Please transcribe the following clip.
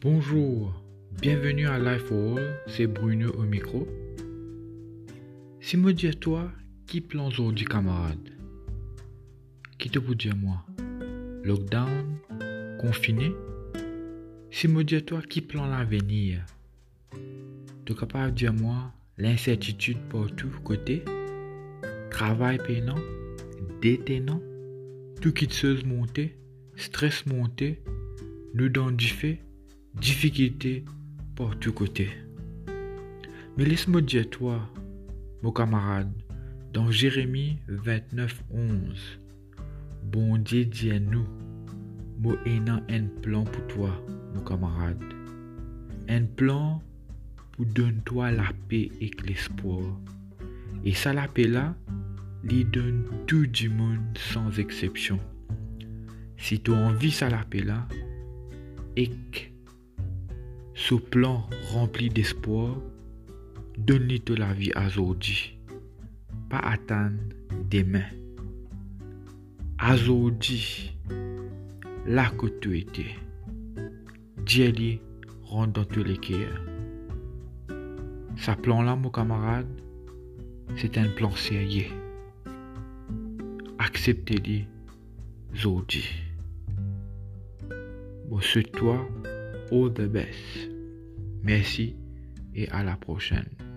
Bonjour, bienvenue à Life for All, c'est Bruno au micro. Si me dis toi, qui plan aujourd'hui camarade. Qui te peut dire moi? Lockdown? Confiné? Si me dis toi, qui plan l'avenir. Tu es capable de dire moi l'incertitude partout côté? Travail peinant? Détenant Tout qui se monter? Stress monter? Nous dans du fait difficulté par tous côtés. Mais laisse-moi dire toi, mon camarade, dans Jérémie 29, 11, bon Dieu dit à nous, moi un plan pour toi, mon camarade. Un plan pour donner toi la paix et l'espoir. Et ça la paix là, lui donne tout du monde sans exception. Si tu envie ça la paix là, et ce plan rempli d'espoir, donne-lui de la vie aujourd'hui. Pas attendre demain. Aujourd'hui, là que tu étais, Dieu rentre dans tous les cœurs. Ce plan-là, mon camarade, c'est un plan sérieux. Acceptez-le aujourd'hui. Bon, c'est toi, all the best. Merci et à la prochaine.